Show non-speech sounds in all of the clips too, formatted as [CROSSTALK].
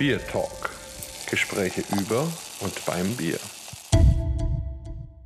Bier Talk. Gespräche über und beim Bier.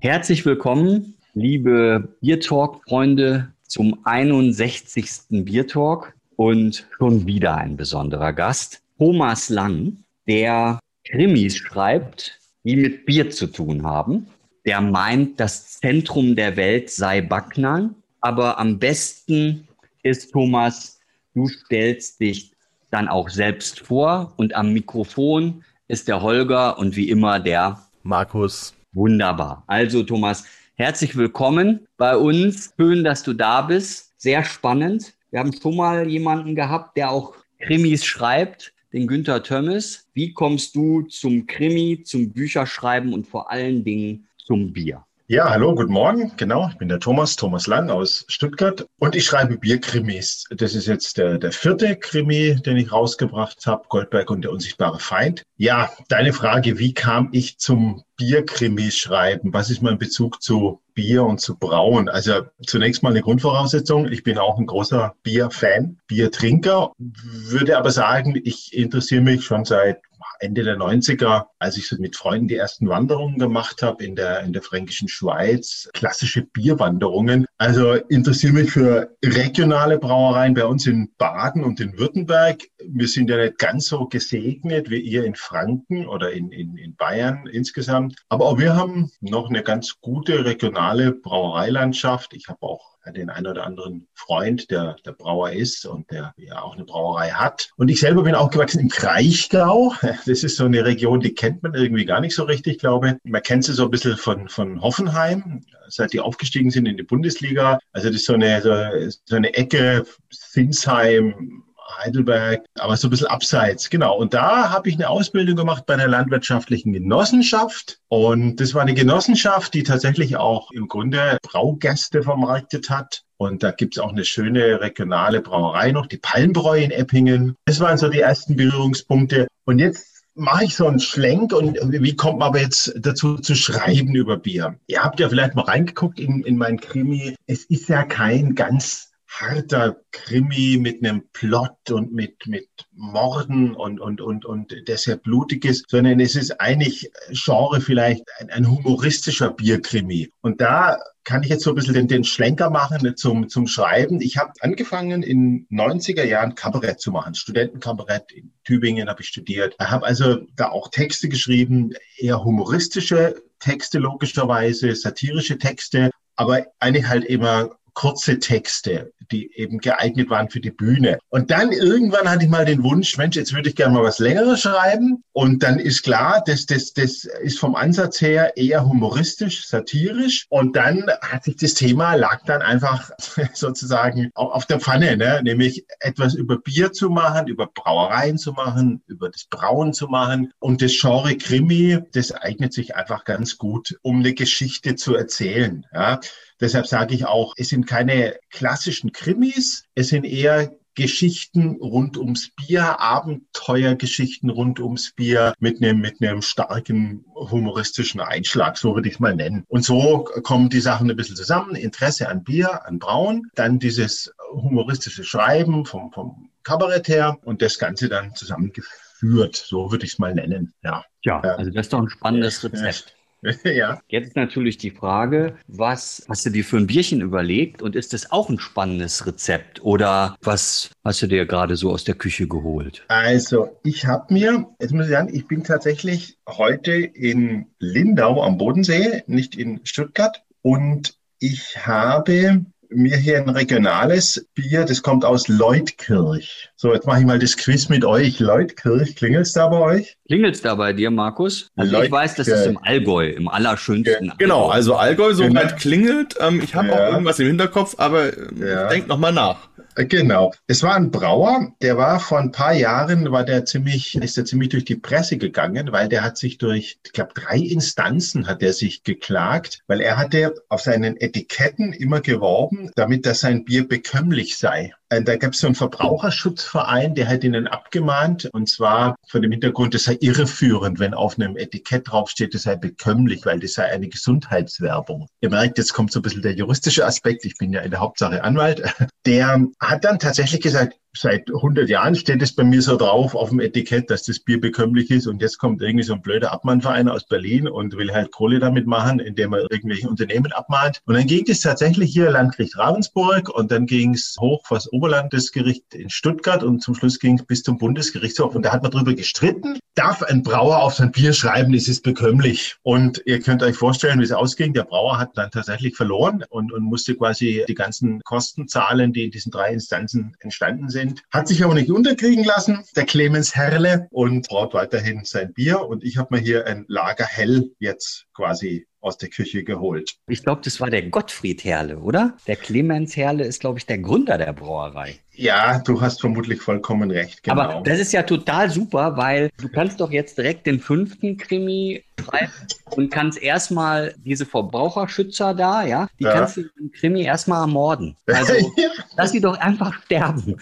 Herzlich willkommen, liebe Bier Talk-Freunde, zum 61. Bier Talk und schon wieder ein besonderer Gast, Thomas Lang, der Krimis schreibt, die mit Bier zu tun haben. Der meint, das Zentrum der Welt sei Backnang, aber am besten ist, Thomas, du stellst dich dann auch selbst vor und am Mikrofon ist der Holger und wie immer der Markus. Wunderbar. Also Thomas, herzlich willkommen bei uns. Schön, dass du da bist. Sehr spannend. Wir haben schon mal jemanden gehabt, der auch Krimis schreibt, den Günther Tömmes. Wie kommst du zum Krimi, zum Bücherschreiben und vor allen Dingen zum Bier? Ja, hallo, guten Morgen. Genau, ich bin der Thomas, Thomas Lang aus Stuttgart und ich schreibe Bierkrimis. Das ist jetzt der, der vierte Krimi, den ich rausgebracht habe, Goldberg und der unsichtbare Feind. Ja, deine Frage, wie kam ich zum Bierkrimis schreiben? Was ist mein Bezug zu Bier und zu Brauen? Also zunächst mal eine Grundvoraussetzung. Ich bin auch ein großer Bierfan, Biertrinker, würde aber sagen, ich interessiere mich schon seit Ende der 90er, als ich so mit Freunden die ersten Wanderungen gemacht habe in der, in der fränkischen Schweiz, klassische Bierwanderungen. Also interessiere mich für regionale Brauereien bei uns in Baden und in Württemberg. Wir sind ja nicht ganz so gesegnet wie ihr in Franken oder in, in, in Bayern insgesamt. Aber auch wir haben noch eine ganz gute regionale Brauereilandschaft. Ich habe auch den einen oder anderen Freund, der der Brauer ist und der ja auch eine Brauerei hat. Und ich selber bin aufgewachsen im Kraichgau. [LAUGHS] Das ist so eine Region, die kennt man irgendwie gar nicht so richtig, glaube ich. Man kennt sie so ein bisschen von, von Hoffenheim, seit die aufgestiegen sind in die Bundesliga. Also das ist so eine, so, so eine Ecke, Sinsheim, Heidelberg, aber so ein bisschen abseits. Genau. Und da habe ich eine Ausbildung gemacht bei einer landwirtschaftlichen Genossenschaft. Und das war eine Genossenschaft, die tatsächlich auch im Grunde Braugäste vermarktet hat. Und da gibt es auch eine schöne regionale Brauerei noch, die Palmbräu in Eppingen. Das waren so die ersten Berührungspunkte. Und jetzt mache ich so einen Schlenk und wie kommt man aber jetzt dazu zu schreiben über Bier? Ihr habt ja vielleicht mal reingeguckt in, in mein Krimi. Es ist ja kein ganz harter Krimi mit einem Plot und mit, mit Morden und, und, und, und der sehr blutig ist, sondern es ist eigentlich Genre vielleicht ein, ein humoristischer Bierkrimi. Und da kann ich jetzt so ein bisschen den, den Schlenker machen zum, zum Schreiben. Ich habe angefangen in 90er Jahren Kabarett zu machen, Studentenkabarett in Tübingen habe ich studiert. Habe also da auch Texte geschrieben, eher humoristische Texte logischerweise, satirische Texte, aber eigentlich halt immer kurze Texte, die eben geeignet waren für die Bühne. Und dann irgendwann hatte ich mal den Wunsch, Mensch, jetzt würde ich gerne mal was Längeres schreiben. Und dann ist klar, das, das, das ist vom Ansatz her eher humoristisch, satirisch. Und dann hat sich das Thema, lag dann einfach [LAUGHS] sozusagen auf der Pfanne, ne? nämlich etwas über Bier zu machen, über Brauereien zu machen, über das Brauen zu machen. Und das Genre Krimi, das eignet sich einfach ganz gut, um eine Geschichte zu erzählen. Ja? Deshalb sage ich auch, es sind keine klassischen Krimis, es sind eher Geschichten rund ums Bier, Abenteuergeschichten rund ums Bier mit einem, mit einem starken humoristischen Einschlag, so würde ich es mal nennen. Und so kommen die Sachen ein bisschen zusammen. Interesse an Bier, an Brauen, dann dieses humoristische Schreiben vom, vom Kabarett her und das Ganze dann zusammengeführt, so würde ich es mal nennen. Ja. ja, also das ist doch ein spannendes Rezept. [LAUGHS] ja. Jetzt ist natürlich die Frage, was hast du dir für ein Bierchen überlegt und ist das auch ein spannendes Rezept oder was hast du dir gerade so aus der Küche geholt? Also, ich habe mir, jetzt muss ich sagen, ich bin tatsächlich heute in Lindau am Bodensee, nicht in Stuttgart und ich habe mir hier ein regionales Bier, das kommt aus Leutkirch. So, jetzt mache ich mal das Quiz mit euch. Leutkirch, klingelt es da bei euch? Klingelt es da bei dir, Markus? Also ich weiß, das ist im Allgäu, im allerschönsten. Ja. Genau, also Allgäu so genau. klingelt. Ähm, ich habe ja. auch irgendwas im Hinterkopf, aber ähm, ja. denk noch mal nach. Genau. Es war ein Brauer, der war vor ein paar Jahren, war der ziemlich, ist der ziemlich durch die Presse gegangen, weil der hat sich durch, ich glaube, drei Instanzen hat er sich geklagt, weil er hatte auf seinen Etiketten immer geworben, damit dass sein Bier bekömmlich sei. Äh, da gab es so einen Verbraucherschutzverein, der hat ihnen abgemahnt, und zwar von dem Hintergrund, es sei irreführend, wenn auf einem Etikett draufsteht, es sei bekömmlich, weil das sei eine Gesundheitswerbung. Ihr merkt, jetzt kommt so ein bisschen der juristische Aspekt, ich bin ja in der Hauptsache Anwalt. Der hat dann tatsächlich gesagt, seit 100 Jahren steht es bei mir so drauf auf dem Etikett, dass das Bier bekömmlich ist. Und jetzt kommt irgendwie so ein blöder Abmahnverein aus Berlin und will halt Kohle damit machen, indem er irgendwelche Unternehmen abmahnt. Und dann ging es tatsächlich hier Landgericht Ravensburg und dann ging es hoch vor das Oberlandesgericht in Stuttgart und zum Schluss ging es bis zum Bundesgerichtshof. Und da hat man drüber gestritten, darf ein Brauer auf sein Bier schreiben, ist es bekömmlich. Und ihr könnt euch vorstellen, wie es ausging. Der Brauer hat dann tatsächlich verloren und, und musste quasi die ganzen Kosten zahlen, die in diesen drei Instanzen entstanden sind. Hat sich aber nicht unterkriegen lassen, der Clemens Herle, und braut weiterhin sein Bier. Und ich habe mir hier ein Lager Hell jetzt quasi aus der Küche geholt. Ich glaube, das war der Gottfried Herle, oder? Der Clemens Herle ist, glaube ich, der Gründer der Brauerei. Ja, du hast vermutlich vollkommen recht. Genau. Aber das ist ja total super, weil du kannst doch jetzt direkt den fünften Krimi schreiben und kannst erstmal diese Verbraucherschützer da, ja, die ja. kannst du im Krimi erstmal ermorden. Also [LAUGHS] ja. lass sie doch einfach sterben.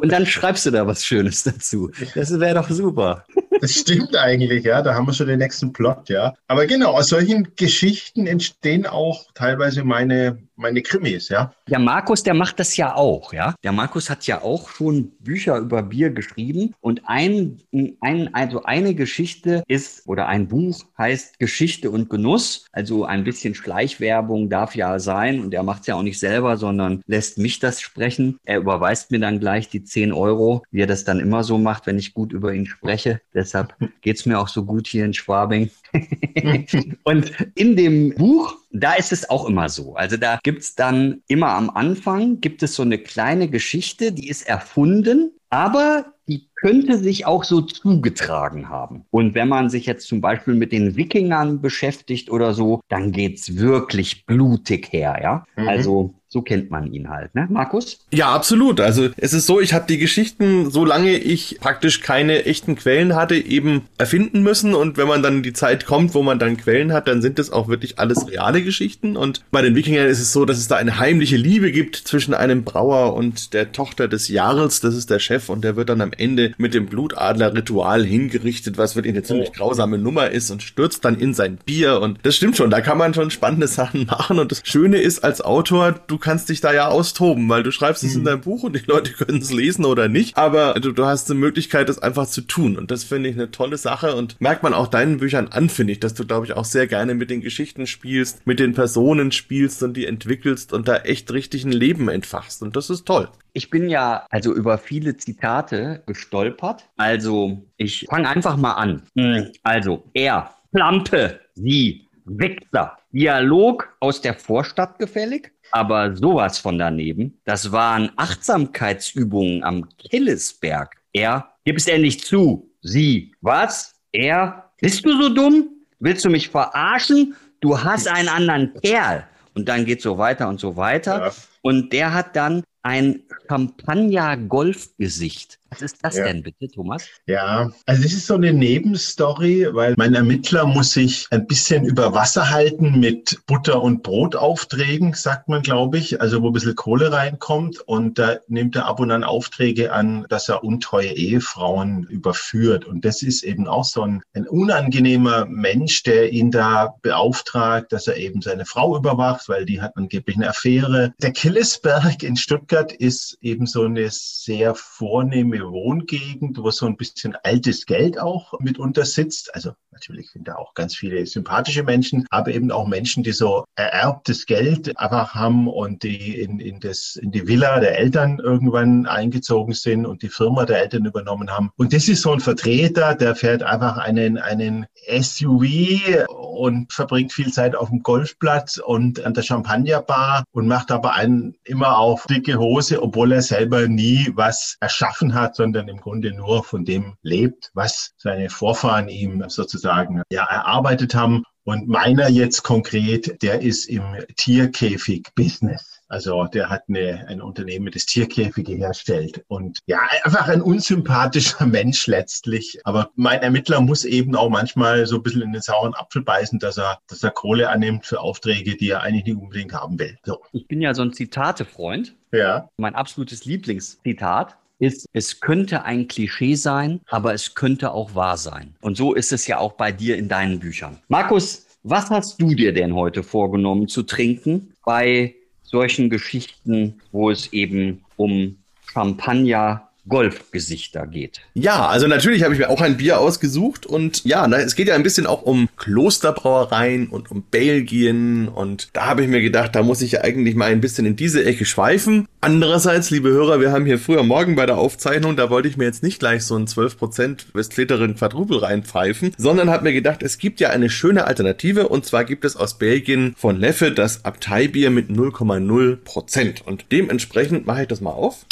Und dann schreibst du da was Schönes dazu. Das wäre doch super. Das stimmt eigentlich, ja. Da haben wir schon den nächsten Plot, ja. Aber genau, aus solchen Geschichten entstehen auch teilweise meine meine Krimis, ja. Der Markus, der macht das ja auch, ja. Der Markus hat ja auch schon Bücher über Bier geschrieben und ein, ein, also eine Geschichte ist oder ein Buch heißt Geschichte und Genuss. Also ein bisschen Schleichwerbung darf ja sein und er macht es ja auch nicht selber, sondern lässt mich das sprechen. Er überweist mir dann gleich die 10 Euro, wie er das dann immer so macht, wenn ich gut über ihn spreche. Deshalb geht es mir auch so gut hier in Schwabing. [LAUGHS] und in dem Buch da ist es auch immer so. Also da gibt es dann immer am Anfang, gibt es so eine kleine Geschichte, die ist erfunden, aber die könnte sich auch so zugetragen haben. Und wenn man sich jetzt zum Beispiel mit den Wikingern beschäftigt oder so, dann geht's wirklich blutig her, ja. Mhm. Also so kennt man ihn halt, ne, Markus? Ja, absolut. Also es ist so, ich habe die Geschichten, solange ich praktisch keine echten Quellen hatte, eben erfinden müssen. Und wenn man dann die Zeit kommt, wo man dann Quellen hat, dann sind das auch wirklich alles reale Geschichten. Und bei den Wikingern ist es so, dass es da eine heimliche Liebe gibt zwischen einem Brauer und der Tochter des Jarls. Das ist der Chef und der wird dann am Ende mit dem Blutadler-Ritual hingerichtet, was wirklich eine ziemlich grausame Nummer ist und stürzt dann in sein Bier. Und das stimmt schon, da kann man schon spannende Sachen [LAUGHS] machen. Und das Schöne ist als Autor, du kannst dich da ja austoben, weil du schreibst es mhm. in deinem Buch und die Leute [LAUGHS] können es lesen oder nicht, aber du, du hast eine Möglichkeit, das einfach zu tun und das finde ich eine tolle Sache und merkt man auch deinen Büchern an, finde ich, dass du, glaube ich, auch sehr gerne mit den Geschichten spielst, mit den Personen spielst und die entwickelst und da echt richtig ein Leben entfachst und das ist toll. Ich bin ja also über viele Zitate gestolpert. Also ich fange einfach mal an. Hm, also er, Lampe, sie, Wichser, Dialog aus der Vorstadt gefällig aber sowas von daneben. Das waren Achtsamkeitsübungen am Killesberg. Er, gib es endlich zu. Sie, was? Er, bist du so dumm? Willst du mich verarschen? Du hast einen anderen Kerl. Und dann geht so weiter und so weiter. Ja. Und der hat dann ein Champagner-Golfgesicht. Was ist das ja. denn bitte, Thomas? Ja, also es ist so eine Nebenstory, weil mein Ermittler muss sich ein bisschen über Wasser halten mit Butter- und Brotaufträgen, sagt man, glaube ich, also wo ein bisschen Kohle reinkommt. Und da nimmt er ab und an Aufträge an, dass er untreue Ehefrauen überführt. Und das ist eben auch so ein, ein unangenehmer Mensch, der ihn da beauftragt, dass er eben seine Frau überwacht, weil die hat angeblich eine Affäre. Der Killesberg in Stuttgart ist eben so eine sehr vornehme Wohngegend, wo so ein bisschen altes Geld auch mitunter sitzt. Also natürlich sind da auch ganz viele sympathische Menschen, aber eben auch Menschen, die so ererbtes Geld einfach haben und die in, in, das, in die Villa der Eltern irgendwann eingezogen sind und die Firma der Eltern übernommen haben. Und das ist so ein Vertreter, der fährt einfach einen, einen SUV und verbringt viel Zeit auf dem Golfplatz und an der Champagnerbar und macht aber einen immer auf dicke Hose, obwohl er selber nie was erschaffen hat, sondern im Grunde nur von dem lebt, was seine Vorfahren ihm sozusagen ja, erarbeitet haben. Und meiner jetzt konkret, der ist im Tierkäfig-Business. Also der hat eine, ein Unternehmen, das Tierkäfige herstellt. Und ja, einfach ein unsympathischer [LAUGHS] Mensch letztlich. Aber mein Ermittler muss eben auch manchmal so ein bisschen in den sauren Apfel beißen, dass er, dass er Kohle annimmt für Aufträge, die er eigentlich nicht unbedingt haben will. So. Ich bin ja so ein Zitate-Freund. Ja. Mein absolutes Lieblingszitat ist, es könnte ein Klischee sein, aber es könnte auch wahr sein. Und so ist es ja auch bei dir in deinen Büchern. Markus, was hast du dir denn heute vorgenommen zu trinken bei solchen Geschichten, wo es eben um Champagner Golfgesichter geht. Ja, also natürlich habe ich mir auch ein Bier ausgesucht und ja, es geht ja ein bisschen auch um Klosterbrauereien und um Belgien und da habe ich mir gedacht, da muss ich ja eigentlich mal ein bisschen in diese Ecke schweifen. Andererseits, liebe Hörer, wir haben hier früher morgen bei der Aufzeichnung, da wollte ich mir jetzt nicht gleich so ein 12% Westfleterin Quadrupel reinpfeifen, sondern habe mir gedacht, es gibt ja eine schöne Alternative und zwar gibt es aus Belgien von Leffe das Abteibier mit 0,0% und dementsprechend mache ich das mal auf.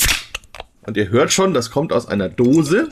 Und ihr hört schon, das kommt aus einer Dose.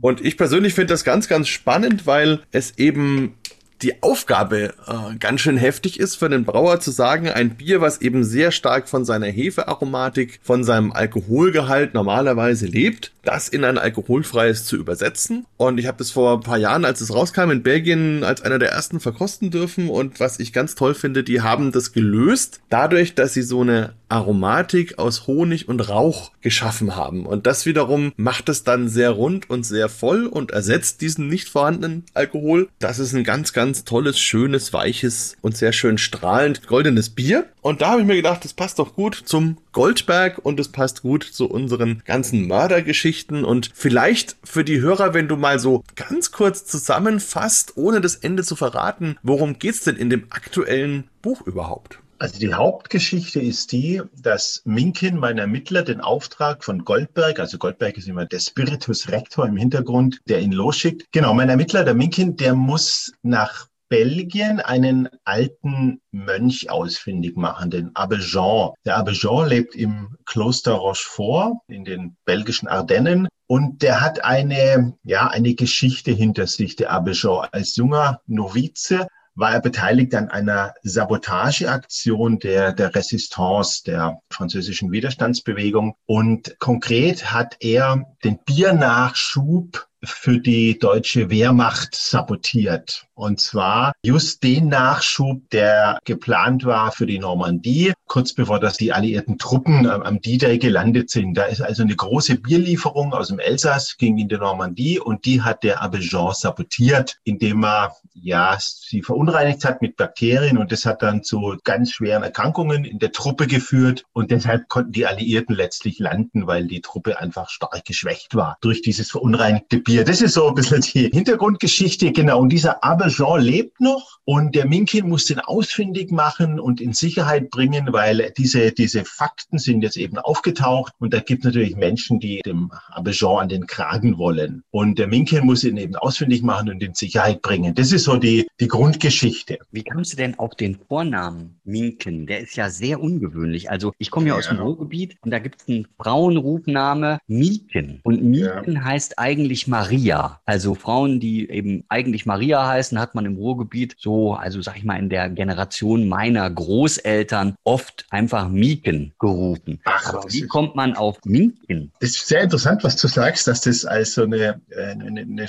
Und ich persönlich finde das ganz, ganz spannend, weil es eben die Aufgabe äh, ganz schön heftig ist für den Brauer zu sagen, ein Bier, was eben sehr stark von seiner Hefearomatik, von seinem Alkoholgehalt normalerweise lebt, das in ein alkoholfreies zu übersetzen. Und ich habe das vor ein paar Jahren, als es rauskam, in Belgien als einer der ersten verkosten dürfen. Und was ich ganz toll finde, die haben das gelöst, dadurch, dass sie so eine Aromatik aus Honig und Rauch geschaffen haben. Und das wiederum macht es dann sehr rund und sehr voll und ersetzt diesen nicht vorhandenen Alkohol. Das ist ein ganz, ganz tolles, schönes, weiches und sehr schön strahlend goldenes Bier. Und da habe ich mir gedacht, das passt doch gut zum Goldberg und es passt gut zu unseren ganzen Mördergeschichten und vielleicht für die Hörer, wenn du mal so ganz kurz zusammenfasst, ohne das Ende zu verraten, worum geht's denn in dem aktuellen Buch überhaupt? Also die Hauptgeschichte ist die, dass Minkin, mein Ermittler, den Auftrag von Goldberg, also Goldberg ist immer der Spiritus Rector im Hintergrund, der ihn losschickt. Genau, mein Ermittler, der Minkin, der muss nach Belgien einen alten Mönch ausfindig machen, den Abbe Jean. Der Abbe Jean lebt im Kloster Rochefort in den belgischen Ardennen und der hat eine, ja, eine Geschichte hinter sich, der Abbe Jean. Als junger Novize war er beteiligt an einer Sabotageaktion der, der Resistance, der französischen Widerstandsbewegung. Und konkret hat er den Biernachschub für die deutsche Wehrmacht sabotiert. Und zwar just den Nachschub, der geplant war für die Normandie, kurz bevor das die alliierten Truppen am D-Day gelandet sind. Da ist also eine große Bierlieferung aus dem Elsass, ging in die Normandie und die hat der Abbejean sabotiert, indem er ja sie verunreinigt hat mit Bakterien und das hat dann zu ganz schweren Erkrankungen in der Truppe geführt und deshalb konnten die Alliierten letztlich landen, weil die Truppe einfach stark geschwächt war durch dieses verunreinigte Bier. Bier. Das ist so ein bisschen die Hintergrundgeschichte. Genau. Und dieser Aubergine lebt noch und der Minkin muss den ausfindig machen und in Sicherheit bringen, weil diese, diese Fakten sind jetzt eben aufgetaucht und da gibt natürlich Menschen, die dem Aubergine an den Kragen wollen. Und der Minkin muss ihn eben ausfindig machen und in Sicherheit bringen. Das ist so die, die Grundgeschichte. Wie kamst du denn auf den Vornamen Minken? Der ist ja sehr ungewöhnlich. Also ich komme ja, ja. aus dem Ruhrgebiet und da gibt es einen Frauenrufname Miken. Und Miken ja. heißt eigentlich mal Maria. Also Frauen, die eben eigentlich Maria heißen, hat man im Ruhrgebiet so, also sag ich mal, in der Generation meiner Großeltern oft einfach Mieken gerufen. Ach, Aber wie kommt man auf Mieken? Das ist sehr interessant, was du sagst, dass das als so eine, eine, eine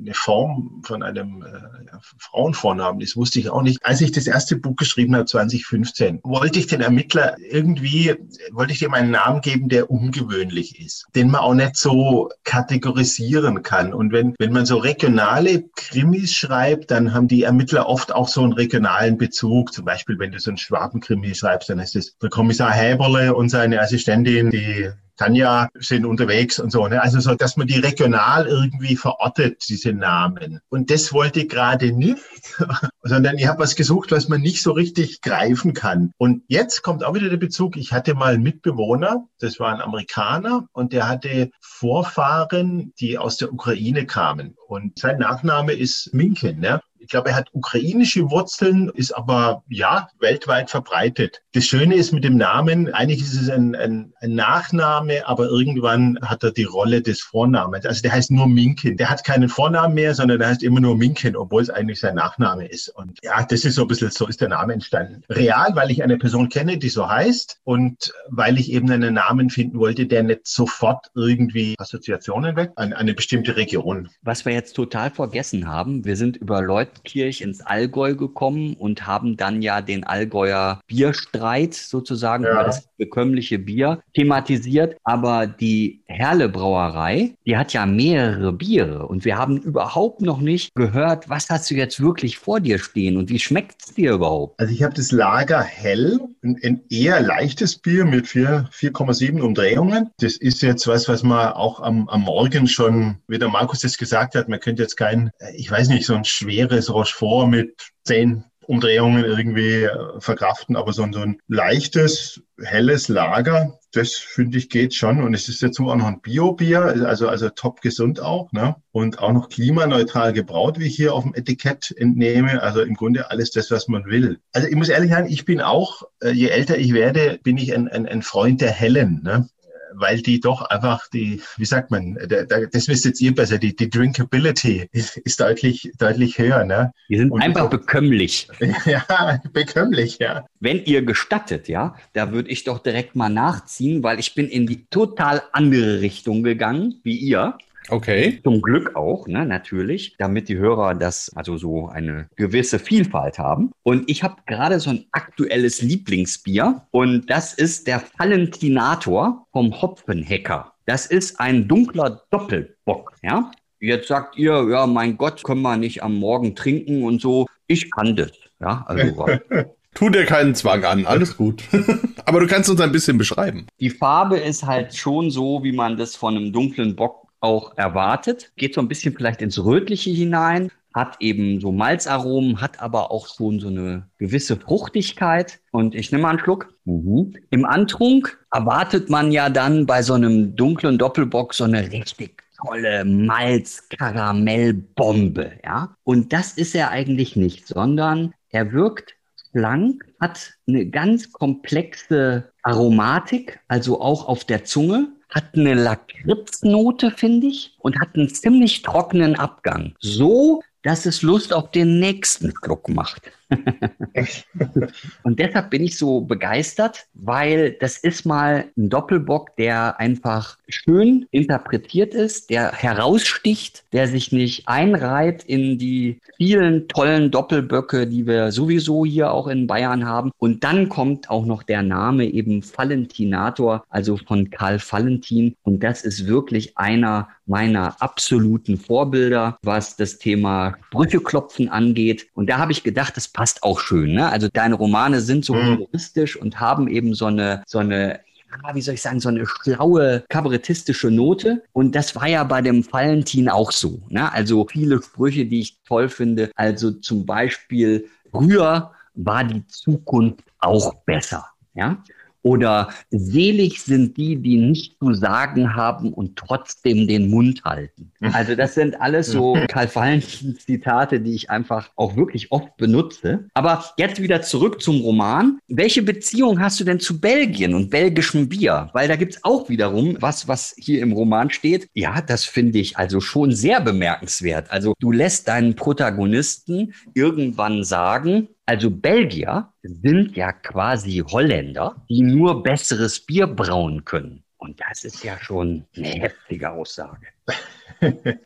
eine Form von einem äh, Frauenvornamen ist, wusste ich auch nicht. Als ich das erste Buch geschrieben habe, 2015, wollte ich den Ermittler irgendwie, wollte ich dem einen Namen geben, der ungewöhnlich ist, den man auch nicht so kategorisieren kann. Und wenn, wenn man so regionale Krimis schreibt, dann haben die Ermittler oft auch so einen regionalen Bezug. Zum Beispiel, wenn du so einen Schwabenkrimi schreibst, dann ist es der Kommissar Häberle und seine Assistentin, die Tanja sind unterwegs und so. Ne? Also so, dass man die regional irgendwie verortet, diese Namen. Und das wollte ich gerade nicht, [LAUGHS] sondern ich habe was gesucht, was man nicht so richtig greifen kann. Und jetzt kommt auch wieder der Bezug. Ich hatte mal einen Mitbewohner, das war ein Amerikaner, und der hatte Vorfahren, die aus der Ukraine kamen. Und sein Nachname ist Minken. Ne? Ich glaube, er hat ukrainische Wurzeln, ist aber ja weltweit verbreitet. Das Schöne ist mit dem Namen, eigentlich ist es ein, ein, ein, Nachname, aber irgendwann hat er die Rolle des Vornamens. Also der heißt nur Minkin. Der hat keinen Vornamen mehr, sondern der heißt immer nur Minkin, obwohl es eigentlich sein Nachname ist. Und ja, das ist so ein bisschen, so ist der Name entstanden. Real, weil ich eine Person kenne, die so heißt und weil ich eben einen Namen finden wollte, der nicht sofort irgendwie Assoziationen weckt an eine bestimmte Region. Was wir jetzt total vergessen haben, wir sind über Leute Ostkirch ins Allgäu gekommen und haben dann ja den Allgäuer Bierstreit sozusagen Ja. über das bekömmliche Bier thematisiert. Aber die Herle Brauerei, die hat ja mehrere Biere und wir haben überhaupt noch nicht gehört, was hast du jetzt wirklich vor dir stehen und wie schmeckt es dir überhaupt? Also ich habe das Lager hell, ein, ein eher leichtes Bier mit vier- 4,7 Umdrehungen. Das ist jetzt was, was man auch am, am Morgen schon, wie der Markus das gesagt hat, man könnte jetzt kein, äh, ich weiß nicht, so ein schweres Rochefort mit 10 Umdrehungen irgendwie äh, verkraften, aber so ein, so ein leichtes, helles Lager, das finde ich geht schon. Und es ist jetzt auch noch ein Bio-Bier, also, also top gesund auch, ne? Und auch noch klimaneutral gebraut, wie ich hier auf dem Etikett entnehme. Also im Grunde alles das, was man will. Also ich muss ehrlich sagen, ich bin auch, äh, je älter ich werde, bin ich ein, ein, ein Freund der Hellen, ne? Weil die doch einfach die, wie sagt man, der, der, das wisst jetzt ihr besser, die, die Drinkability ist, ist deutlich, deutlich höher. Ne? Die sind Und- einfach bekömmlich. [LAUGHS] Ja, bekömmlich, ja. Wenn ihr gestattet, ja, da würde ich doch direkt mal nachziehen, weil ich bin in die total andere Richtung gegangen, wie ihr. Okay. Zum Glück auch, ne, natürlich, damit die Hörer das, also so eine gewisse Vielfalt haben. Und ich habe gerade so ein aktuelles Lieblingsbier und das ist der Valentinator vom Hopfenhecker. Das ist ein dunkler Doppelbock, ja. Jetzt sagt ihr, ja, mein Gott, können wir nicht am Morgen trinken und so. Ich kann das, ja, also [LAUGHS] Tu dir keinen Zwang an, alles gut. [LAUGHS] Aber du kannst uns ein bisschen beschreiben. Die Farbe ist halt schon so, wie man das von einem dunklen Bock auch erwartet. Geht so ein bisschen vielleicht ins Rötliche hinein, hat eben so Malzaromen, hat aber auch schon so eine gewisse Fruchtigkeit. Und ich nehme mal einen Schluck. Mhm. Im Antrunk erwartet man ja dann bei so einem dunklen Doppelbock so eine richtig tolle Malz-Karamell-Bombe, ja. Und das ist er eigentlich nicht, sondern er wirkt schlank, hat eine ganz komplexe Aromatik, also auch auf der Zunge, hat eine Lakritznote, finde ich, und hat einen ziemlich trockenen Abgang. So, dass es Lust auf den nächsten Schluck macht. [LAUGHS] und deshalb bin ich so begeistert, weil das ist mal ein Doppelbock, der einfach schön interpretiert ist, der heraussticht, der sich nicht einreiht in die vielen tollen Doppelböcke, die wir sowieso hier auch in Bayern haben. Und dann kommt auch noch der Name eben Valentinator, also von Karl Valentin. Und das ist wirklich einer meiner absoluten Vorbilder, was das Thema Sprücheklopfen angeht. Und da habe ich gedacht, das passt auch schön. Ne? Also deine Romane sind so Mhm. humoristisch und haben eben so eine, so eine ja, wie soll ich sagen, so eine schlaue kabarettistische Note. Und das war ja bei dem Valentin auch so. Ne? Also viele Sprüche, die ich toll finde. Also zum Beispiel, früher war die Zukunft auch besser. Ja? Oder selig sind die, die nicht zu sagen haben und trotzdem den Mund halten. Also das sind alles so Karl Valentin Zitate, die ich einfach auch wirklich oft benutze. Aber jetzt wieder zurück zum Roman. Welche Beziehung hast du denn zu Belgien und belgischem Bier? Weil da gibt's auch wiederum was, was hier im Roman steht. Ja, das finde ich also schon sehr bemerkenswert. Also du lässt deinen Protagonisten irgendwann sagen, also Belgier sind ja quasi Holländer, die nur besseres Bier brauen können. Und das ist ja schon eine heftige Aussage. [LAUGHS]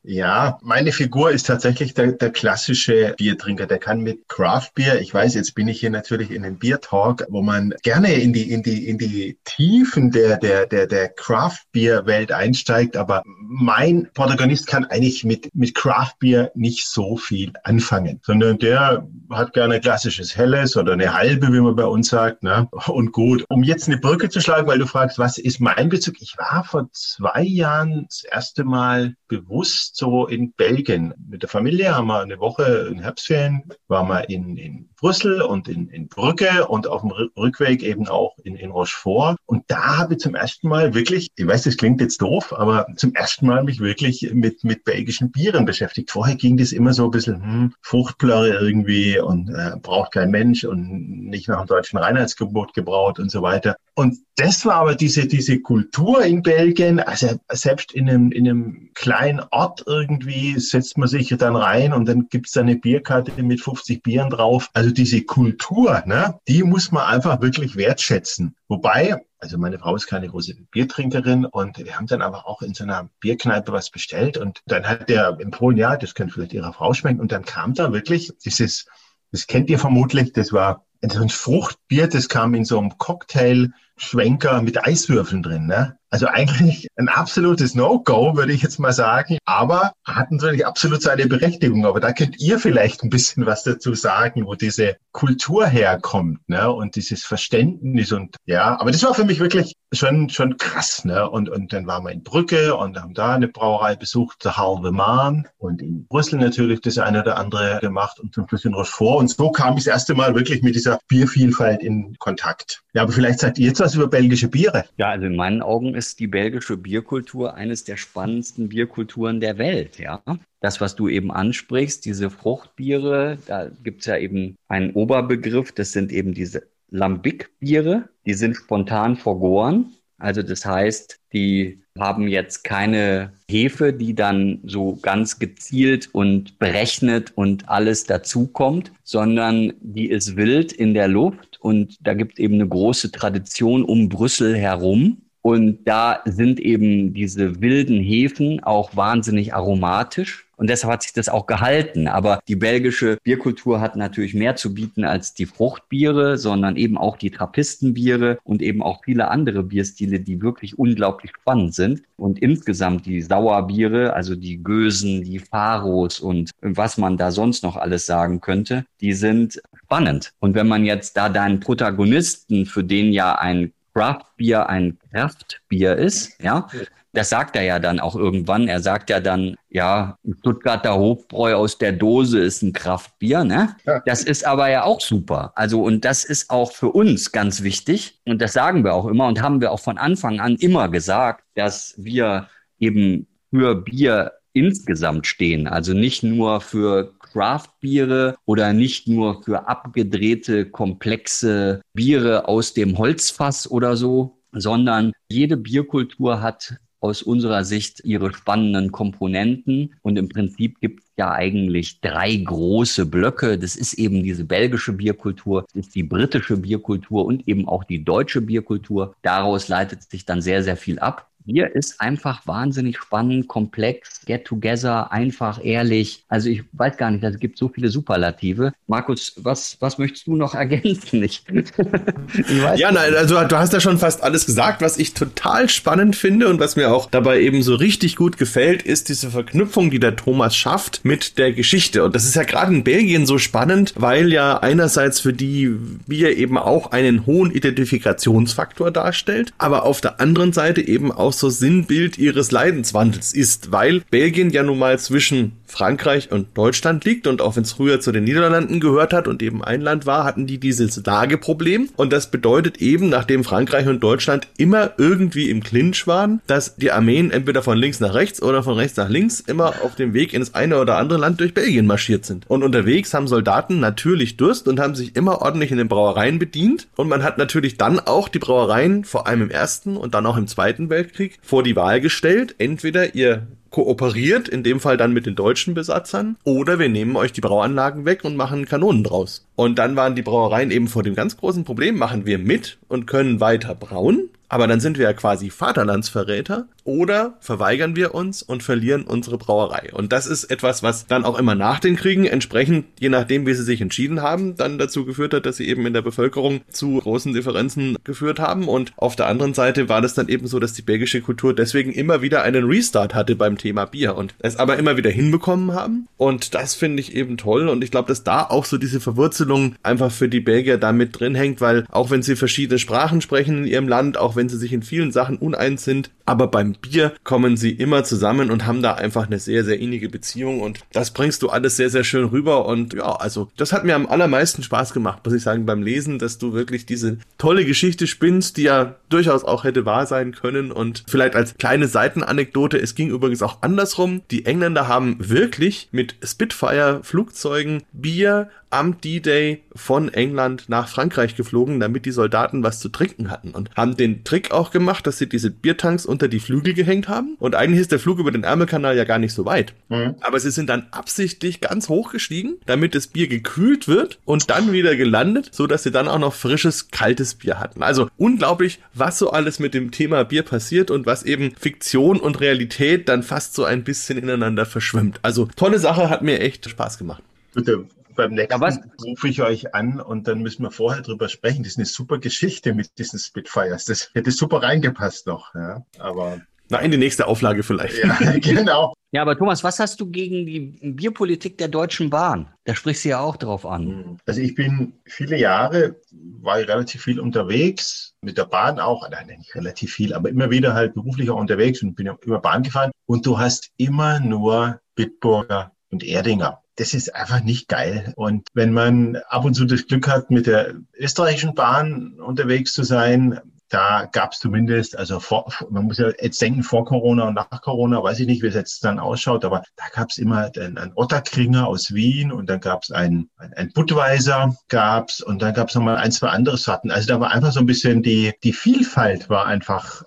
Ja, meine Figur ist tatsächlich der, der klassische Biertrinker. Der kann mit Craft Beer, ich weiß, jetzt bin ich hier natürlich in einem Bier Talk, wo man gerne in die, in die, in die Tiefen der, der, der, der Craft Beer Welt einsteigt. Aber mein Protagonist kann eigentlich mit, mit Craft Beer nicht so viel anfangen, sondern der hat gerne klassisches Helles oder eine halbe, wie man bei uns sagt, ne? Und gut. Um jetzt eine Brücke zu schlagen, weil du fragst, was ist mein Bezug? Ich war vor zwei Jahren das erste Mal bewusst so in Belgien. Mit der Familie haben wir eine Woche in Herbstferien, waren wir in, in Brüssel und in, in Brücke und auf dem Rü- Rückweg eben auch in, in Rochefort. Und da habe ich zum ersten Mal wirklich, ich weiß, das klingt jetzt doof, aber zum ersten Mal mich wirklich mit, mit belgischen Bieren beschäftigt. Vorher ging das immer so ein bisschen, hm, Fruchtblöre irgendwie und äh, braucht kein Mensch und nicht nach dem deutschen Reinheitsgebot gebraut und so weiter. Und das war aber diese, diese Kultur in Belgien, also selbst in einem, in einem kleinen Ort irgendwie setzt man sich dann rein und dann gibt's da eine Bierkarte mit 50 Bieren drauf. Also diese Kultur, ne, die muss man einfach wirklich wertschätzen. Wobei, also meine Frau ist keine große Biertrinkerin und wir haben dann aber auch in so einer Bierkneipe was bestellt und dann hat der empfohlen, ja, das könnte vielleicht ihrer Frau schmecken und dann kam da wirklich dieses, das kennt ihr vermutlich, das war ein Fruchtbier, das kam in so einem Cocktail Schwenker mit Eiswürfeln drin. Ne? Also eigentlich ein absolutes No-Go, würde ich jetzt mal sagen. Aber hat natürlich absolut seine Berechtigung. Aber da könnt ihr vielleicht ein bisschen was dazu sagen, wo diese Kultur herkommt ne? und dieses Verständnis. Und ja, aber das war für mich wirklich schon, schon krass. Ne? Und, und dann waren wir in Brücke und haben da eine Brauerei besucht, der Halve Mahn. Und in Brüssel natürlich das eine oder andere gemacht und zum Schluss in Rochefort. Und so kam ich das erste Mal wirklich mit dieser Biervielfalt in Kontakt. Ja, aber vielleicht seid ihr jetzt was über belgische Biere? Ja, also in meinen Augen ist die belgische Bierkultur eines der spannendsten Bierkulturen der Welt, ja. Das, was du eben ansprichst, diese Fruchtbiere, da gibt es ja eben einen Oberbegriff, das sind eben diese Lambic-Biere, die sind spontan vergoren. Also das heißt, die haben jetzt keine Hefe, die dann so ganz gezielt und berechnet und alles dazukommt, sondern die ist wild in der Luft und da gibt es eben eine große Tradition um Brüssel herum. Und da sind eben diese wilden Hefen auch wahnsinnig aromatisch. Und deshalb hat sich das auch gehalten. Aber die belgische Bierkultur hat natürlich mehr zu bieten als die Fruchtbiere, sondern eben auch die Trappistenbiere und eben auch viele andere Bierstile, die wirklich unglaublich spannend sind. Und insgesamt die Sauerbiere, also die Gösen, die Faros und was man da sonst noch alles sagen könnte, die sind spannend. Und wenn man jetzt da deinen Protagonisten, für den ja ein Craftbier ein Kraftbier ist, ja, das sagt er ja dann auch irgendwann. Er sagt ja dann, ja, Stuttgarter Hofbräu aus der Dose ist ein Kraftbier, ne? Das ist aber ja auch super. Also, und das ist auch für uns ganz wichtig. Und das sagen wir auch immer und haben wir auch von Anfang an immer gesagt, dass wir eben für Bier insgesamt stehen. Also nicht nur für Craft-Biere oder nicht nur für abgedrehte, komplexe Biere aus dem Holzfass oder so, sondern jede Bierkultur hat aus unserer Sicht ihre spannenden Komponenten. Und im Prinzip gibt es ja eigentlich drei große Blöcke. Das ist eben diese belgische Bierkultur, das ist die britische Bierkultur und eben auch die deutsche Bierkultur. Daraus leitet sich dann sehr, sehr viel ab. Hier ist einfach wahnsinnig spannend, komplex, get together, einfach, ehrlich. Also ich weiß gar nicht, es gibt so viele Superlative. Markus, was, was möchtest du noch [LAUGHS] ergänzen? Ich, ich ja, nein, also du hast ja schon fast alles gesagt. Was ich total spannend finde und was mir auch dabei eben so richtig gut gefällt, ist diese Verknüpfung, die der Thomas schafft mit der Geschichte. Und das ist ja gerade in Belgien so spannend, weil ja einerseits für die Bier eben auch einen hohen Identifikationsfaktor darstellt, aber auf der anderen Seite eben auch so Sinnbild ihres Leidenswandels ist, weil Belgien ja nun mal zwischen Frankreich und Deutschland liegt und auch wenn es früher zu den Niederlanden gehört hat und eben ein Land war, hatten die dieses Lageproblem und das bedeutet eben, nachdem Frankreich und Deutschland immer irgendwie im Clinch waren, dass die Armeen entweder von links nach rechts oder von rechts nach links immer auf dem Weg ins eine oder andere Land durch Belgien marschiert sind. Und unterwegs haben Soldaten natürlich Durst und haben sich immer ordentlich in den Brauereien bedient und man hat natürlich dann auch die Brauereien vor allem im ersten und dann auch im zweiten Weltkrieg vor die Wahl gestellt. Entweder ihr kooperiert, in dem Fall dann mit den deutschen Besatzern, oder wir nehmen euch die Brauanlagen weg und machen Kanonen draus. Und dann waren die Brauereien eben vor dem ganz großen Problem, machen wir mit und können weiter brauen, aber dann sind wir ja quasi Vaterlandsverräter oder verweigern wir uns und verlieren unsere Brauerei. Und das ist etwas, was dann auch immer nach den Kriegen entsprechend, je nachdem, wie sie sich entschieden haben, dann dazu geführt hat, dass sie eben in der Bevölkerung zu großen Differenzen geführt haben. Und auf der anderen Seite war das dann eben so, dass die belgische Kultur deswegen immer wieder einen Restart hatte beim Thema Bier und es aber immer wieder hinbekommen haben. Und das finde ich eben toll. Und ich glaube, dass da auch so diese Verwurzelung einfach für die Belgier da mit drin hängt, weil auch wenn sie verschiedene Sprachen sprechen in ihrem Land, auch wenn sie sich in vielen Sachen uneins sind, aber beim Bier kommen sie immer zusammen und haben da einfach eine sehr, sehr innige Beziehung und das bringst du alles sehr, sehr schön rüber und ja, also das hat mir am allermeisten Spaß gemacht, muss ich sagen, beim Lesen, dass du wirklich diese tolle Geschichte spinnst, die ja durchaus auch hätte wahr sein können und vielleicht als kleine Seitenanekdote, es ging übrigens auch andersrum, die Engländer haben wirklich mit Spitfire Flugzeugen Bier am D-Day von England nach Frankreich geflogen, damit die Soldaten was zu trinken hatten und haben den Trick auch gemacht, dass sie diese Biertanks unter die Flügel gehängt haben. Und eigentlich ist der Flug über den Ärmelkanal ja gar nicht so weit. Mhm. Aber sie sind dann absichtlich ganz hoch gestiegen, damit das Bier gekühlt wird und dann wieder gelandet, so dass sie dann auch noch frisches, kaltes Bier hatten. Also unglaublich, was so alles mit dem Thema Bier passiert und was eben Fiktion und Realität dann fast so ein bisschen ineinander verschwimmt. Also tolle Sache, hat mir echt Spaß gemacht. Bitte, beim nächsten ja, rufe ich euch an und dann müssen wir vorher drüber sprechen. Das ist eine super Geschichte mit diesen Spitfires. Das hätte super reingepasst noch. Ja, aber na, in die nächste Auflage vielleicht. Ja, [LAUGHS] genau. Ja, aber Thomas, was hast du gegen die Bierpolitik der Deutschen Bahn? Da sprichst du ja auch drauf an. Hm. Also ich bin viele Jahre, war ich relativ viel unterwegs, mit der Bahn auch, nein, nicht relativ viel, aber immer wieder halt beruflich auch unterwegs und bin ja immer Bahn gefahren. Und du hast immer nur Bitburger und Erdinger das ist einfach nicht geil. Und wenn man ab und zu das Glück hat, mit der österreichischen Bahn unterwegs zu sein, da gab es zumindest, also vor, man muss ja jetzt denken, vor Corona und nach Corona, weiß ich nicht, wie es jetzt dann ausschaut, aber da gab es immer einen, einen Otterkringer aus Wien und dann gab es einen, einen Budweiser gab's und dann gab es nochmal ein, zwei andere Sorten. Also da war einfach so ein bisschen die, die Vielfalt war einfach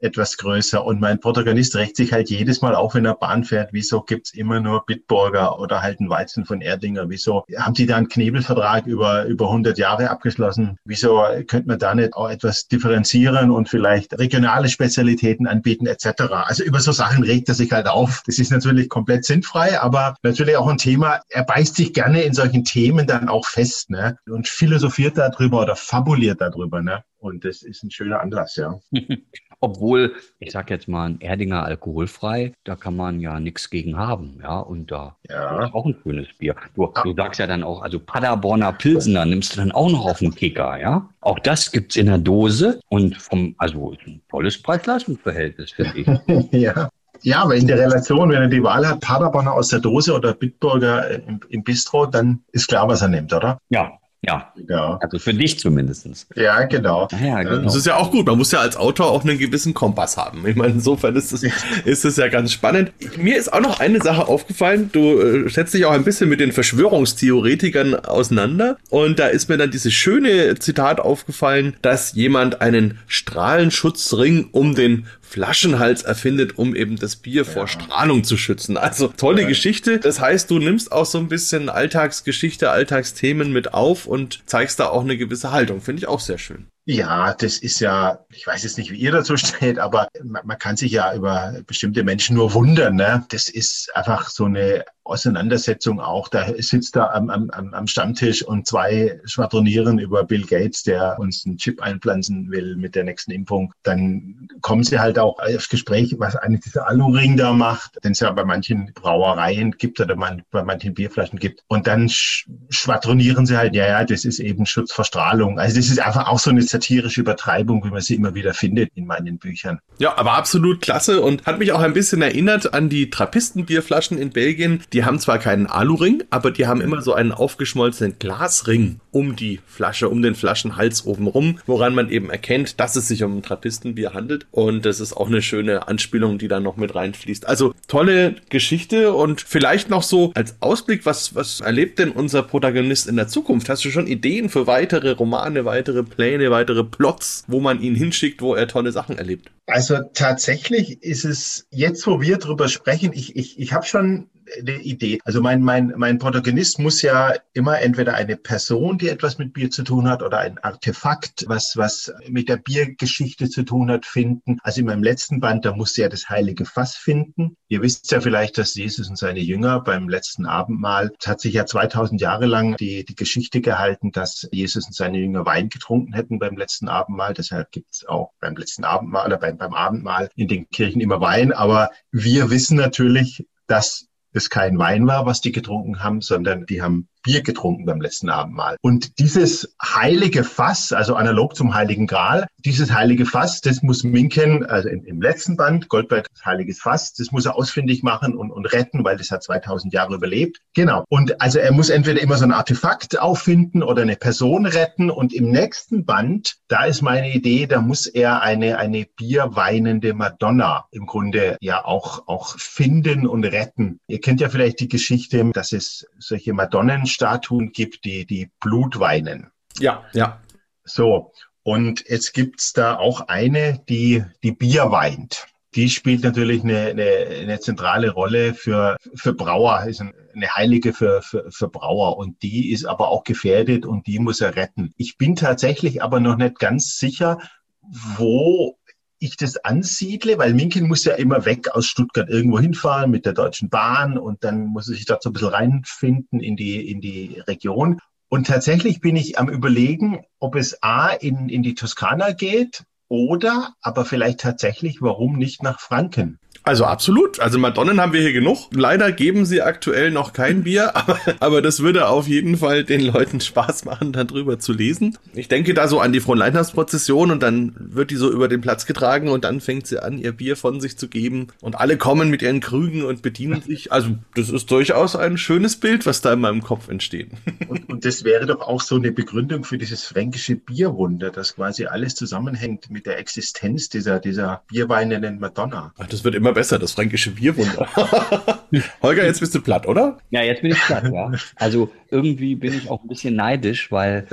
etwas größer. Und mein Protagonist rächt sich halt jedes Mal auf, wenn er Bahn fährt. Wieso gibt's immer nur Bitburger oder halt einen Weizen von Erdinger? Wieso haben die da einen Knebelvertrag über, über 100 Jahre abgeschlossen? Wieso könnte man da nicht auch etwas differenzieren und vielleicht regionale Spezialitäten anbieten etc.? Also über so Sachen regt er sich halt auf. Das ist natürlich komplett sinnfrei, aber natürlich auch ein Thema. Er beißt sich gerne in solchen Themen dann auch fest ne? und philosophiert darüber oder fabuliert darüber. Ne? Und das ist ein schöner Anlass, ja. [LAUGHS] Obwohl, ich sag jetzt mal, ein Erdinger alkoholfrei, da kann man ja nichts gegen haben, ja. Und da ja. ist auch ein schönes Bier. Du, ja. du sagst ja dann auch, also Paderborner Pilsener nimmst du dann auch noch auf den Kicker, ja. Auch das gibt's in der Dose und vom, also ein tolles Preis-Leistungs-Verhältnis, finde ich. [LAUGHS] ja. Ja, aber in der Relation, wenn er die Wahl hat, Paderborner aus der Dose oder Bitburger im, im Bistro, dann ist klar, was er nimmt, oder? Ja, ja. ja. Also für dich zumindest. Ja, genau. Ah ja, genau. Das ist ja auch gut. Man muss ja als Autor auch einen gewissen Kompass haben. Ich meine, insofern ist es, [LAUGHS] ist es ja ganz spannend. Mir ist auch noch eine Sache aufgefallen. Du äh, setzt dich auch ein bisschen mit den Verschwörungstheoretikern auseinander. Und da ist mir dann dieses schöne Zitat aufgefallen, dass jemand einen Strahlenschutzring um den Flaschenhals erfindet, um eben das Bier ja. vor Strahlung zu schützen. Also tolle ja. Geschichte. Das heißt, du nimmst auch so ein bisschen Alltagsgeschichte, Alltagsthemen mit auf und zeigst da auch eine gewisse Haltung. Finde ich auch sehr schön. Ja, das ist ja, ich weiß jetzt nicht, wie ihr dazu [LAUGHS] steht, aber man, man kann sich ja über bestimmte Menschen nur wundern. Ne? Das ist einfach so eine Auseinandersetzung auch. Da sitzt da am, am, am Stammtisch und zwei schwadronieren über Bill Gates, der uns einen Chip einpflanzen will mit der nächsten Impfung. Dann kommen sie halt auch aufs Gespräch, was eigentlich dieser Aluring da macht, den es ja bei manchen Brauereien gibt oder man, bei manchen Bierflaschen gibt. Und dann schwadronieren sie halt, ja, ja, das ist eben Schutz vor Strahlung. Also das ist einfach auch so eine satirische Übertreibung, wie man sie immer wieder findet in meinen Büchern. Ja, aber absolut klasse und hat mich auch ein bisschen erinnert an die Trappistenbierflaschen in Belgien. Die haben zwar keinen Aluring, aber die haben immer so einen aufgeschmolzenen Glasring um die Flasche, um den Flaschenhals oben rum, woran man eben erkennt, dass es sich um ein Trappistenbier handelt. Und das ist auch eine schöne Anspielung, die da noch mit reinfließt. Also tolle Geschichte und vielleicht noch so als Ausblick, was, was erlebt denn unser Protagonist in der Zukunft? Hast du schon Ideen für weitere Romane, weitere Pläne, weitere weitere Plots, wo man ihn hinschickt, wo er tolle Sachen erlebt? Also tatsächlich ist es jetzt, wo wir drüber sprechen, ich, ich, ich habe schon eine Idee. Also mein, mein, mein Protagonist muss ja immer entweder eine Person, die etwas mit Bier zu tun hat, oder ein Artefakt, was, was mit der Biergeschichte zu tun hat, finden. Also in meinem letzten Band, da musste er das heilige Fass finden. Ihr wisst ja vielleicht, dass Jesus und seine Jünger beim letzten Abendmahl, es hat sich ja 2000 Jahre lang die, die Geschichte gehalten, dass Jesus und seine Jünger Wein getrunken hätten beim letzten Abendmahl. Deshalb gibt es auch beim letzten Abendmahl oder beim, beim Abendmahl in den Kirchen immer Wein. Aber wir wissen natürlich, dass es kein Wein war, was die getrunken haben, sondern die haben Bier getrunken beim letzten Abendmahl. Und dieses heilige Fass, also analog zum Heiligen Gral, dieses heilige Fass, das muss Minken, also im, letzten Band, Goldberg Heiliges Fass, das muss er ausfindig machen und, und retten, weil das hat 2000 Jahre überlebt. Genau. Und also er muss entweder immer so ein Artefakt auffinden oder eine Person retten. Und im nächsten Band, da ist meine Idee, da muss er eine, eine bierweinende Madonna im Grunde ja auch, auch finden und retten. Ihr kennt ja vielleicht die Geschichte, dass es solche Madonnenstatuen gibt, die, die Blut weinen. Ja, ja. So. Und jetzt gibt's da auch eine, die, die Bier weint die spielt natürlich eine, eine, eine zentrale Rolle für, für Brauer, ist eine Heilige für, für, für Brauer und die ist aber auch gefährdet und die muss er retten. Ich bin tatsächlich aber noch nicht ganz sicher, wo ich das ansiedle, weil Minken muss ja immer weg aus Stuttgart irgendwo hinfahren mit der Deutschen Bahn und dann muss sich dort so ein bisschen reinfinden in die, in die Region. Und tatsächlich bin ich am überlegen, ob es A in, in die Toskana geht oder aber vielleicht tatsächlich, warum nicht nach Franken? Also absolut. Also Madonnen haben wir hier genug. Leider geben sie aktuell noch kein Bier, [LAUGHS] aber, aber das würde auf jeden Fall den Leuten Spaß machen, darüber zu lesen. Ich denke da so an die Fronleitnersprozession und dann wird die so über den Platz getragen und dann fängt sie an, ihr Bier von sich zu geben und alle kommen mit ihren Krügen und bedienen sich. Also das ist durchaus ein schönes Bild, was da in meinem Kopf entsteht. [LAUGHS] Und, und das wäre doch auch so eine Begründung für dieses fränkische Bierwunder, dass quasi alles zusammenhängt mit der Existenz dieser, dieser bierweinenden Madonna. Ach, das wird immer besser, das fränkische Bierwunder. [LAUGHS] Holger, jetzt bist du platt, oder? Ja, jetzt bin ich platt, ja. Also irgendwie bin ich auch ein bisschen neidisch, weil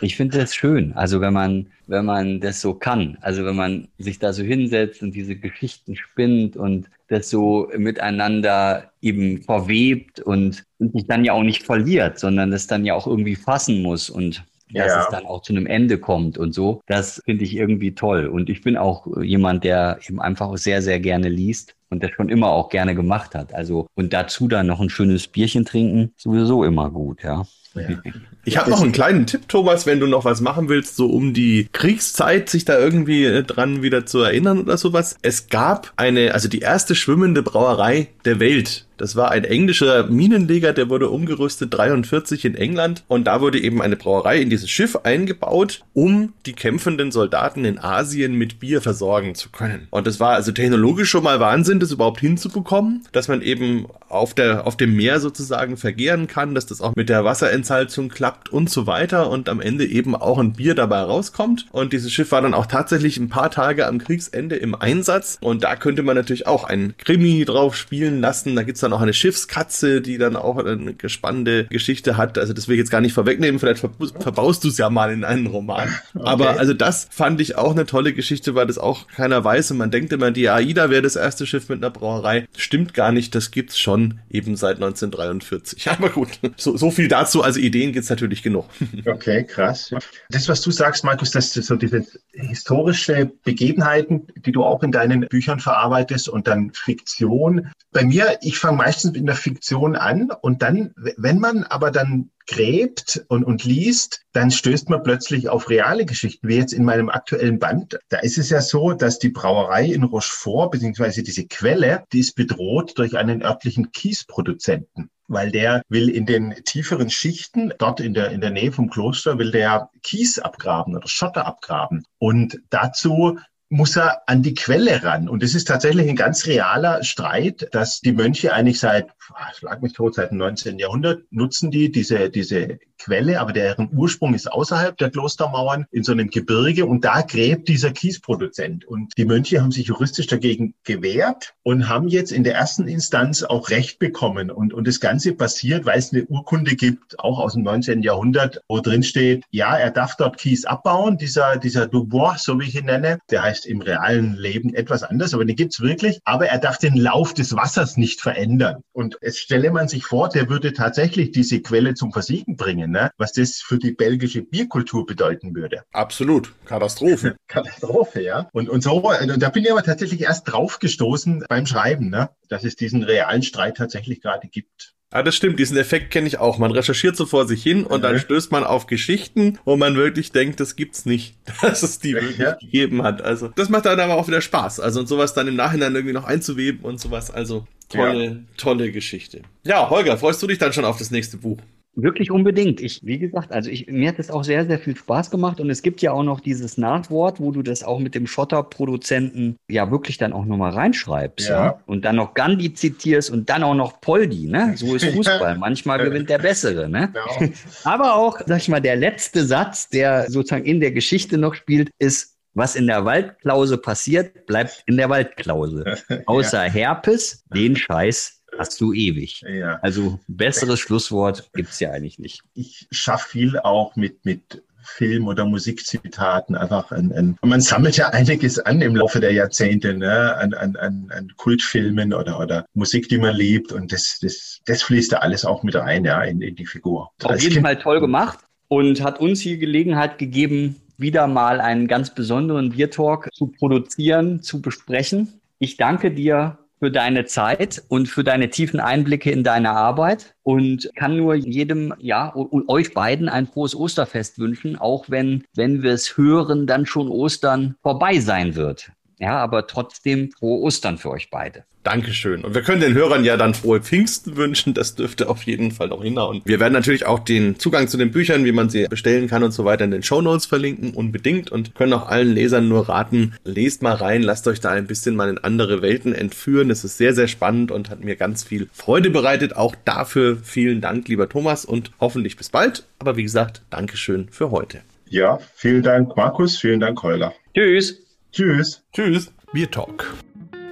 ich finde das schön. Also wenn man, wenn man das so kann, also wenn man sich da so hinsetzt und diese Geschichten spinnt und das so miteinander eben verwebt und, und sich dann ja auch nicht verliert, sondern das dann ja auch irgendwie fassen muss und dass ja. es dann auch zu einem Ende kommt und so. Das finde ich irgendwie toll. Und ich bin auch jemand, der eben einfach sehr, sehr gerne liest und das schon immer auch gerne gemacht hat. Also, und dazu dann noch ein schönes Bierchen trinken, sowieso immer gut, ja. ja. [LAUGHS] Ich habe noch einen kleinen Tipp, Thomas, wenn du noch was machen willst, so um die Kriegszeit sich da irgendwie äh, dran wieder zu erinnern oder sowas. Es gab eine, also die erste schwimmende Brauerei der Welt das war ein englischer Minenleger, der wurde umgerüstet 43 in England und da wurde eben eine Brauerei in dieses Schiff eingebaut, um die kämpfenden Soldaten in Asien mit Bier versorgen zu können. Und das war also technologisch schon mal Wahnsinn, das überhaupt hinzubekommen, dass man eben auf der auf dem Meer sozusagen vergehren kann, dass das auch mit der Wasserentsalzung klappt und so weiter und am Ende eben auch ein Bier dabei rauskommt. Und dieses Schiff war dann auch tatsächlich ein paar Tage am Kriegsende im Einsatz und da könnte man natürlich auch ein Krimi drauf spielen lassen. Da gibt's dann auch eine Schiffskatze, die dann auch eine spannende Geschichte hat. Also das will ich jetzt gar nicht vorwegnehmen, vielleicht verbaust du es ja mal in einen Roman. [LAUGHS] Okay. Aber also das fand ich auch eine tolle Geschichte, weil das auch keiner weiß und man denkt immer, die AIDA wäre das erste Schiff mit einer Brauerei. Stimmt gar nicht, das gibt's schon eben seit 1943. [LAUGHS] Aber gut, so, so viel dazu. Also Ideen gibt's natürlich genug. [LAUGHS] Okay, krass. Das, was du sagst, Markus, dass so diese historische Begebenheiten, die du auch in deinen Büchern verarbeitest und dann Fiktion. Bei mir, ich fange meistens in der Fiktion an und dann, wenn man aber dann gräbt und, und liest, dann stößt man plötzlich auf reale Geschichten, wie jetzt in meinem aktuellen Band. Da ist es ja so, dass die Brauerei in Rochefort, beziehungsweise diese Quelle, die ist bedroht durch einen örtlichen Kiesproduzenten weil der will in den tieferen Schichten, dort in der, in der Nähe vom Kloster, will der Kies abgraben oder Schotter abgraben. Und dazu muss er an die Quelle ran. Und das ist tatsächlich ein ganz realer Streit, dass die Mönche eigentlich seit, schlag mich tot, seit dem 19. Jahrhundert nutzen die diese, diese Quelle, aber deren Ursprung ist außerhalb der Klostermauern in so einem Gebirge und da gräbt dieser Kiesproduzent. Und die Mönche haben sich juristisch dagegen gewehrt und haben jetzt in der ersten Instanz auch Recht bekommen. Und, und das Ganze passiert, weil es eine Urkunde gibt, auch aus dem 19. Jahrhundert, wo drin steht, ja, er darf dort Kies abbauen, dieser, dieser Dubois, so wie ich ihn nenne, der heißt im realen Leben etwas anders, aber den gibt's wirklich. Aber er darf den Lauf des Wassers nicht verändern. Und jetzt stelle man sich vor, der würde tatsächlich diese Quelle zum Versiegen bringen ne? was das für die belgische Bierkultur bedeuten würde. Absolut. Katastrophe. [LAUGHS] Katastrophe, ja. Und, und so, also da bin ich aber tatsächlich erst drauf gestoßen beim Schreiben, ne? dass es diesen realen Streit tatsächlich gerade gibt. Ah, das stimmt, diesen Effekt kenne ich auch. Man recherchiert so vor sich hin und mhm. dann stößt man auf Geschichten, wo man wirklich denkt, das gibt's nicht, [LAUGHS] dass es die wirklich ja. gegeben hat. Also, das macht dann aber auch wieder Spaß. Also, und sowas dann im Nachhinein irgendwie noch einzuweben und sowas. Also, tolle, ja. tolle Geschichte. Ja, Holger, freust du dich dann schon auf das nächste Buch? Wirklich unbedingt. Ich, wie gesagt, also ich, mir hat es auch sehr, sehr viel Spaß gemacht und es gibt ja auch noch dieses Nachwort, wo du das auch mit dem Schotterproduzenten ja wirklich dann auch nochmal reinschreibst. Ja. ja. Und dann noch Gandhi zitierst und dann auch noch Poldi, ne? So ist [LAUGHS] Fußball. Manchmal gewinnt der Bessere, ne? Genau. [LAUGHS] Aber auch, sag ich mal, der letzte Satz, der sozusagen in der Geschichte noch spielt, ist, was in der Waldklause passiert, bleibt in der Waldklause. [LAUGHS] Außer ja. Herpes, den Scheiß hast du ewig. Ja. Also besseres Schlusswort gibt es ja eigentlich nicht. Ich schaffe viel auch mit, mit Film- oder Musikzitaten. Einfach ein, ein, man sammelt ja einiges an im Laufe der Jahrzehnte, ne? an, an, an, an Kultfilmen oder, oder Musik, die man liebt. Und das, das, das fließt da alles auch mit rein, ja, in, in die Figur. Auf Als jeden kind Fall toll gemacht und hat uns hier Gelegenheit gegeben, wieder mal einen ganz besonderen Biertalk zu produzieren, zu besprechen. Ich danke dir für deine Zeit und für deine tiefen Einblicke in deine Arbeit und kann nur jedem, ja, und euch beiden ein frohes Osterfest wünschen, auch wenn, wenn wir es hören, dann schon Ostern vorbei sein wird. Ja, aber trotzdem frohe Ostern für euch beide. Dankeschön. Und wir können den Hörern ja dann frohe Pfingsten wünschen. Das dürfte auf jeden Fall noch hinhauen. Wir werden natürlich auch den Zugang zu den Büchern, wie man sie bestellen kann und so weiter in den Show Notes verlinken, unbedingt. Und können auch allen Lesern nur raten, lest mal rein, lasst euch da ein bisschen mal in andere Welten entführen. Es ist sehr, sehr spannend und hat mir ganz viel Freude bereitet. Auch dafür vielen Dank, lieber Thomas, und hoffentlich bis bald. Aber wie gesagt, Dankeschön für heute. Ja, vielen Dank, Markus. Vielen Dank, Holger. Tschüss. Tschüss. Tschüss. Bier Talk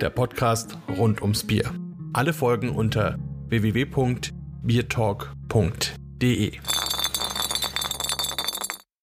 der Podcast rund ums Bier. Alle Folgen unter www.biertalk.de.